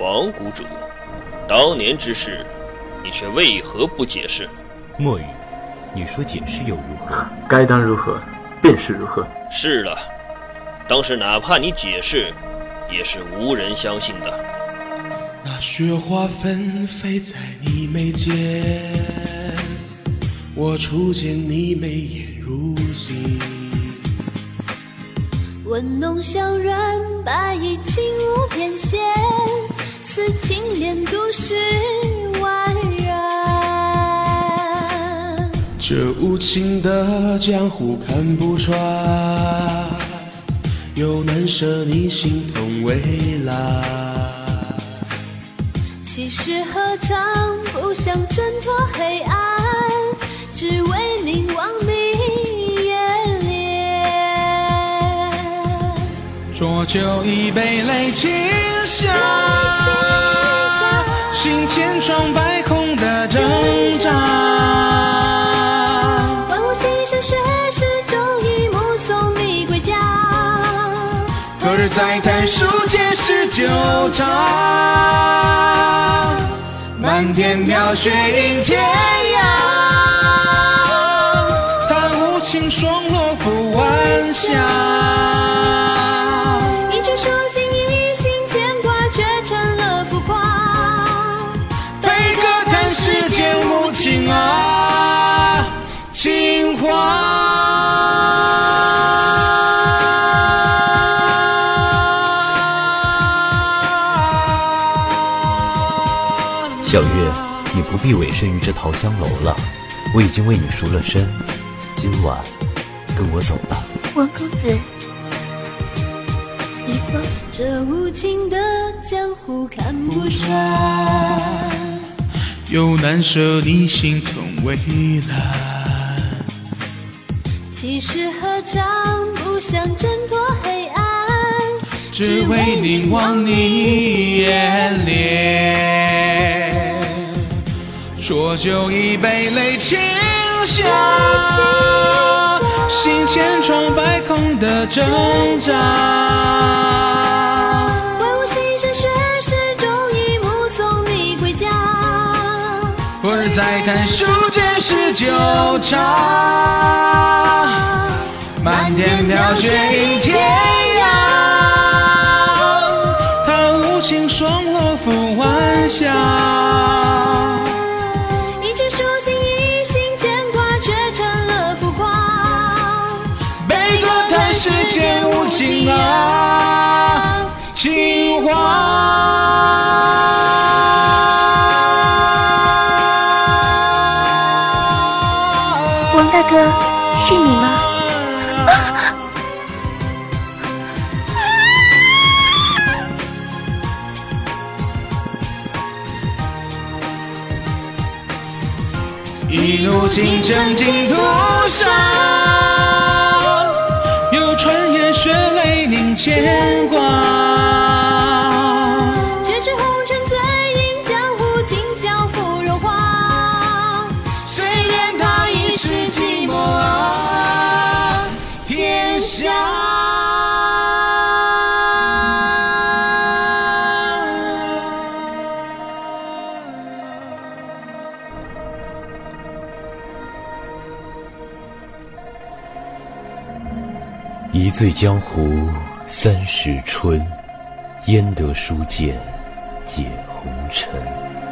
王谷主，当年之事，你却为何不解释？墨雨，你说解释又如何？该当如何，便是如何。是了，当时哪怕你解释，也是无人相信的。那雪花纷飞在你眉间，我初见你眉眼如洗。温浓香软，白衣轻舞翩跹，似青莲渡世宛然。这无情的江湖看不穿，又难舍你心痛未来。其实何尝不想挣脱黑暗，浊酒一杯泪倾下，心千疮百孔的挣扎。万物新生血誓，终于目送你归家。何日再谈书剑是旧茶？漫天飘雪映天涯，叹无情霜落覆晚霞。小月，你不必委身于这桃香楼了，我已经为你赎了身，今晚跟我走吧。王公子，这无情的江湖看不穿，又难舍你心痛未来。其实何尝不想挣脱黑暗，只为凝望你眼帘。浊酒一杯泪倾下，心千疮百孔的挣扎。万物牺牲血誓，终于目送你归家。何日再看书剑是酒茶？漫天飘雪映天无情啊，情话。王大哥，是你吗？一怒倾城尽屠杀。牵挂，绝世红尘醉饮江湖，今宵芙蓉花。谁怜他一世寂寞天下？一醉江湖三十春，焉得书剑解红尘。